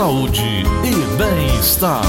saúde e bem-estar.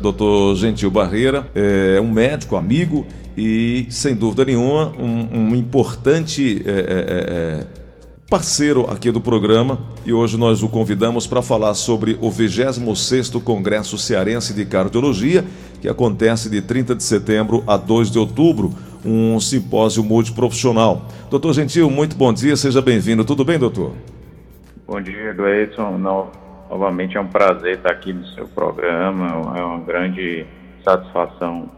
Doutor Gentil Barreira é um médico, amigo e, sem dúvida nenhuma, um, um importante é, é, é, parceiro aqui do programa. E hoje nós o convidamos para falar sobre o 26º Congresso Cearense de Cardiologia, que acontece de 30 de setembro a 2 de outubro, um simpósio multiprofissional. Doutor Gentil, muito bom dia, seja bem-vindo. Tudo bem, doutor? Bom dia, Gleison. Novamente é um prazer estar aqui no seu programa. É uma grande satisfação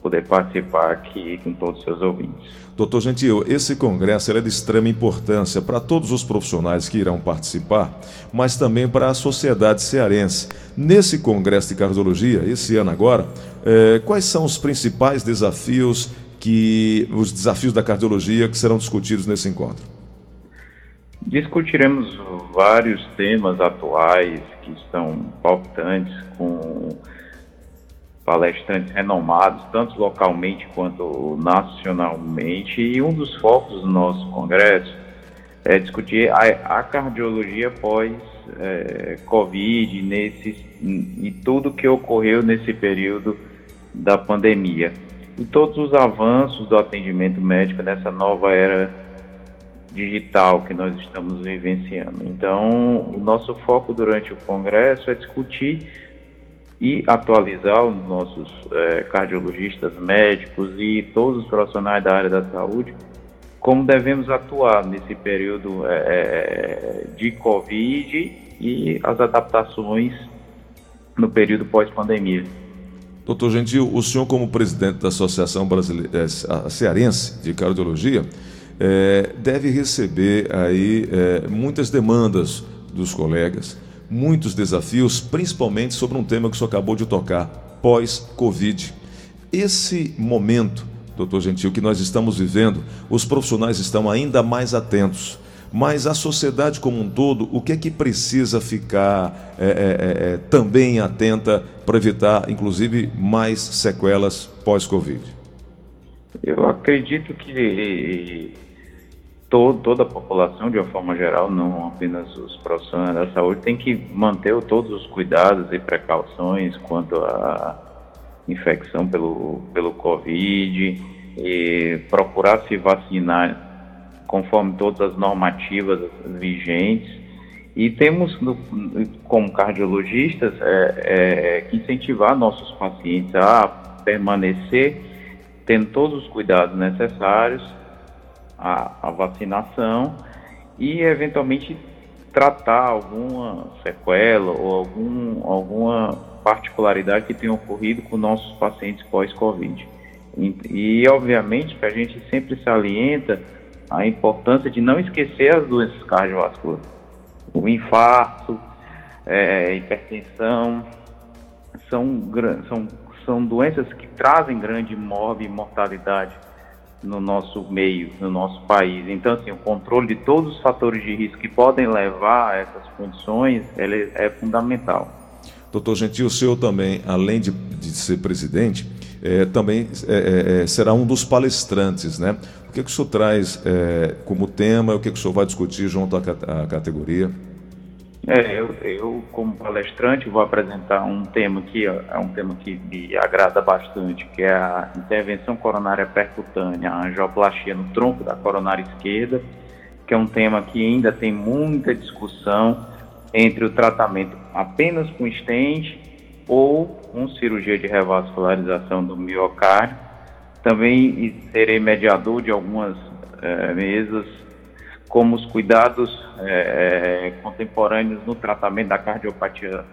poder participar aqui com todos os seus ouvintes. Doutor Gentil, esse congresso é de extrema importância para todos os profissionais que irão participar, mas também para a sociedade cearense. Nesse congresso de cardiologia, esse ano agora, eh, quais são os principais desafios que os desafios da cardiologia que serão discutidos nesse encontro? Discutiremos vários temas atuais que estão palpitantes com palestrantes renomados, tanto localmente quanto nacionalmente, e um dos focos do nosso congresso é discutir a, a cardiologia pós-Covid é, nesse, e tudo que ocorreu nesse período da pandemia. E todos os avanços do atendimento médico nessa nova era digital que nós estamos vivenciando. Então, o nosso foco durante o congresso é discutir e atualizar os nossos é, cardiologistas, médicos e todos os profissionais da área da saúde como devemos atuar nesse período é, de Covid e as adaptações no período pós-pandemia. Doutor Gentil, o senhor como presidente da Associação Brasileira, Cearense de Cardiologia, é, deve receber aí é, muitas demandas dos colegas, muitos desafios, principalmente sobre um tema que senhor acabou de tocar, pós-Covid. Esse momento, doutor Gentil, que nós estamos vivendo, os profissionais estão ainda mais atentos. Mas a sociedade como um todo, o que é que precisa ficar é, é, é, é também atenta para evitar, inclusive, mais sequelas pós-Covid? Eu acredito que todo, toda a população, de uma forma geral, não apenas os profissionais da saúde, tem que manter todos os cuidados e precauções quanto à infecção pelo, pelo Covid e procurar se vacinar conforme todas as normativas vigentes. E temos, como cardiologistas, é, é, que incentivar nossos pacientes a permanecer tendo todos os cuidados necessários a, a vacinação e eventualmente tratar alguma sequela ou algum, alguma particularidade que tenha ocorrido com nossos pacientes pós-Covid. E, e, obviamente que a gente sempre salienta a importância de não esquecer as doenças cardiovasculares. O infarto, é, hipertensão, são, são, são doenças que trazem grande mortalidade no nosso meio, no nosso país. Então, assim, o controle de todos os fatores de risco que podem levar a essas condições, é fundamental. Doutor Gentil, o senhor também, além de, de ser presidente, é, também é, é, será um dos palestrantes, né? O que, que o senhor traz como tema, o que, que o senhor vai discutir junto à, à categoria? É, eu, eu, como palestrante vou apresentar um tema que é um tema que me agrada bastante, que é a intervenção coronária percutânea, a angioplastia no tronco da coronária esquerda, que é um tema que ainda tem muita discussão entre o tratamento apenas com stent ou com cirurgia de revascularização do miocárdio. Também serei mediador de algumas é, mesas como os cuidados é, contemporâneos no tratamento da cardiopatia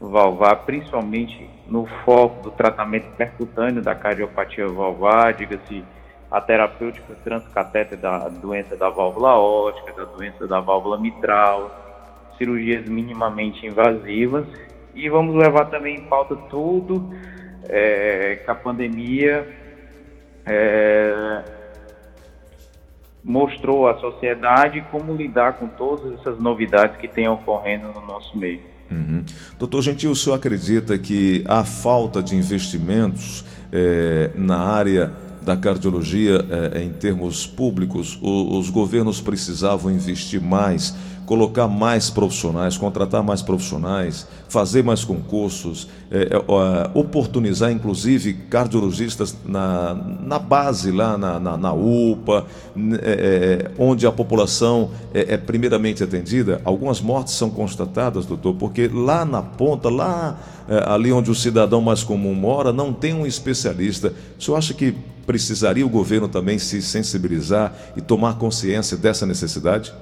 valvar, principalmente no foco do tratamento percutâneo da cardiopatia valvar, diga-se a terapêutica transcatéter da doença da válvula ótica, da doença da válvula mitral, cirurgias minimamente invasivas. E vamos levar também em pauta tudo é, que a pandemia é, mostrou à sociedade como lidar com todas essas novidades que têm ocorrendo no nosso meio. Uhum. Doutor Gentil, o senhor acredita que a falta de investimentos é, na área da cardiologia eh, em termos públicos, o, os governos precisavam investir mais colocar mais profissionais, contratar mais profissionais, fazer mais concursos, é, é, oportunizar inclusive cardiologistas na, na base, lá na, na, na UPA, é, é, onde a população é, é, primeiramente atendida. Algumas mortes são constatadas, doutor, porque lá na ponta, lá é, ali onde o cidadão mais comum mora, não tem um especialista. O senhor acha que precisaria o governo também se sensibilizar e tomar consciência dessa necessidade?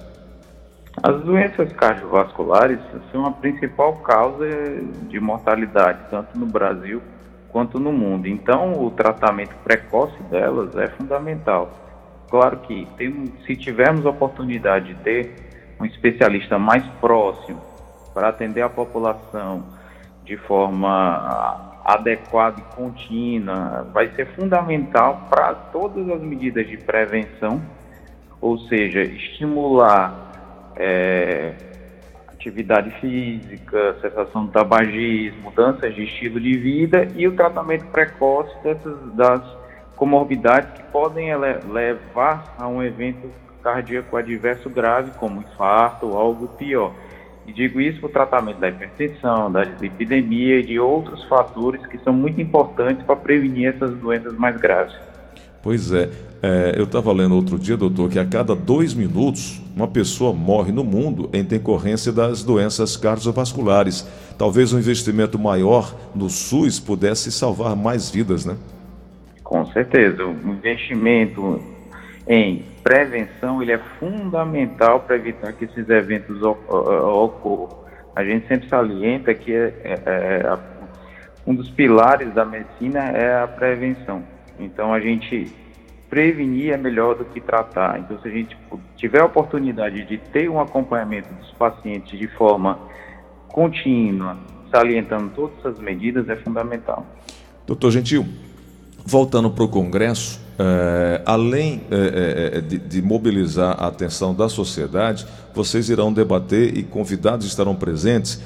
As doenças cardiovasculares são a principal causa de mortalidade, tanto no Brasil quanto no mundo. Então, o tratamento precoce delas é fundamental. Claro que tem, se tivermos a oportunidade de ter um especialista mais próximo para atender a população de forma adequada e contínua, vai ser fundamental para todas as medidas de prevenção, ou seja, estimular é, atividade física, cessação do tabagismo, mudanças de estilo de vida e o tratamento precoce dessas, das comorbidades que podem levar a um evento cardíaco adverso grave, como infarto ou algo pior. E digo isso para o tratamento da hipertensão, da lipidemia e de outros fatores que são muito importantes para prevenir essas doenças mais graves. Pois é. é eu estava lendo outro dia, doutor, que a cada dois minutos uma pessoa morre no mundo em decorrência das doenças cardiovasculares. Talvez um investimento maior no SUS pudesse salvar mais vidas, né? Com certeza. O investimento em prevenção ele é fundamental para evitar que esses eventos ocorram. A gente sempre salienta que é, é, é, um dos pilares da medicina é a prevenção. Então a gente prevenir é melhor do que tratar. Então se a gente tiver a oportunidade de ter um acompanhamento dos pacientes de forma contínua, salientando todas essas medidas, é fundamental. Doutor Gentil, voltando para o Congresso, é, além é, é, de, de, mobilizar a atenção da sociedade, vocês irão debater e convidados estarão presentes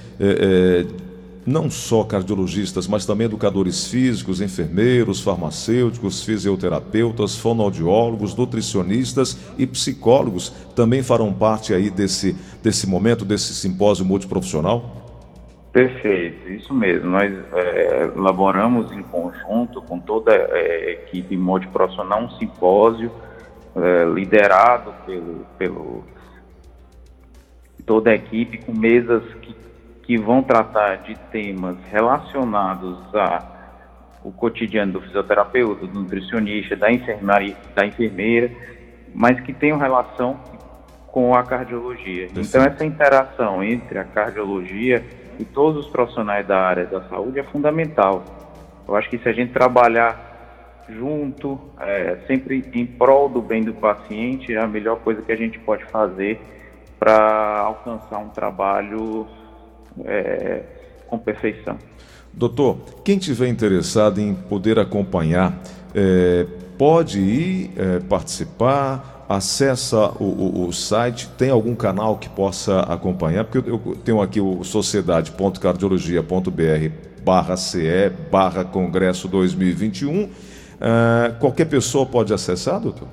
não só cardiologistas, mas também educadores físicos, enfermeiros, farmacêuticos, fisioterapeutas, fonoaudiólogos, nutricionistas e psicólogos também farão parte aí desse, desse momento, desse simpósio multiprofissional? Perfeito, isso mesmo. Nós é, elaboramos em conjunto com toda a equipe multiprofissional um simpósio é, liderado pelo, pelo toda a equipe com mesas que que vão tratar de temas relacionados a o cotidiano do fisioterapeuta, do nutricionista, da enfermeira, da enfermeira, mas que tenham relação com a cardiologia. Então essa interação entre a cardiologia e todos os profissionais da área da saúde é fundamental. Eu acho que se a gente trabalhar junto, é, sempre em prol do bem do paciente, é a melhor coisa que a gente pode fazer para alcançar um trabalho é, com perfeição. Doutor, quem tiver interessado em poder acompanhar, é, pode ir é, participar, acessa o, o, o, site, tem algum canal que possa acompanhar? Porque eu, eu tenho aqui o sociedade.cardiologia.br barra CE barra Congresso 2021. É, qualquer pessoa pode acessar, doutor?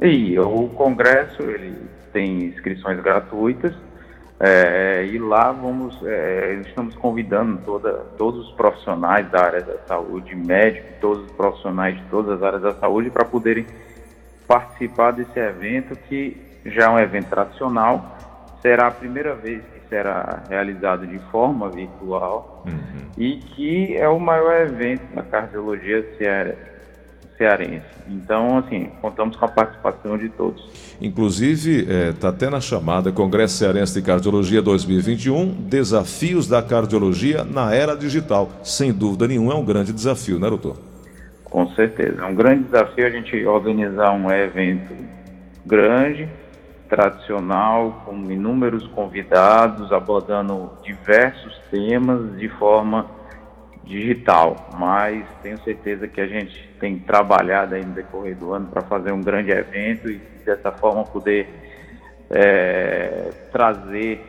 E o Congresso ele tem inscrições gratuitas, é, e lá vamos, é, estamos convidando toda, todos os profissionais da área da saúde, médicos, todos os profissionais de todas as áreas da saúde, para poderem participar desse evento, que já é um evento tradicional, será a primeira vez que será realizado de forma virtual uhum. e que é o maior evento da cardiologia cearense. Então, assim, contamos com a participação de todos. Inclusive, está é, tá até na chamada Congresso Cearense de Cardiologia 2021, Desafios da Cardiologia na Era Digital. Sem dúvida nenhuma, é um grande desafio, né, doutor? Com certeza. É um grande desafio a gente organizar um evento grande, tradicional, com inúmeros convidados, abordando diversos temas de forma digital, mas tenho certeza que a gente tem trabalhado aí no decorrer do ano para fazer um grande evento e dessa forma poder é, trazer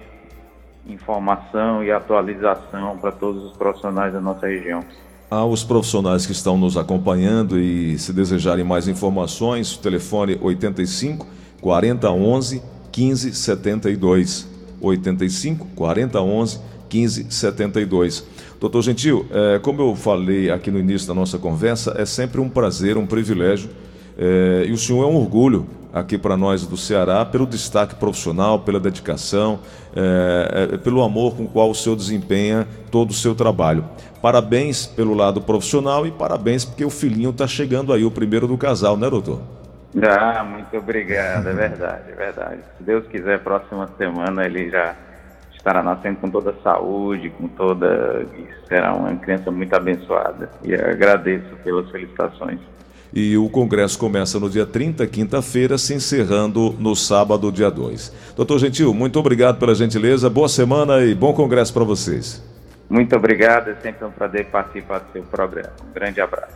informação e atualização para todos os profissionais da nossa região. Aos profissionais que estão nos acompanhando e se desejarem mais informações, telefone 85 4011 1572. 85 4011 1572. Doutor Gentil, é, como eu falei aqui no início da nossa conversa, é sempre um prazer, um privilégio, é, e o senhor é um orgulho aqui para nós do Ceará pelo destaque profissional, pela dedicação, é, é, pelo amor com o qual o senhor desempenha todo o seu trabalho. Parabéns pelo lado profissional e parabéns porque o filhinho está chegando aí, o primeiro do casal, né, doutor? Ah, muito obrigado, é verdade, é verdade. Se Deus quiser, próxima semana ele já estará nascendo com toda a saúde, com toda. Será uma criança muito abençoada. E agradeço pelas felicitações. E o congresso começa no dia 30, quinta-feira, se encerrando no sábado, dia 2. Doutor Gentil, muito obrigado pela gentileza, boa semana e bom congresso para vocês. Muito obrigado, é sempre um prazer participar do seu programa. Um grande abraço.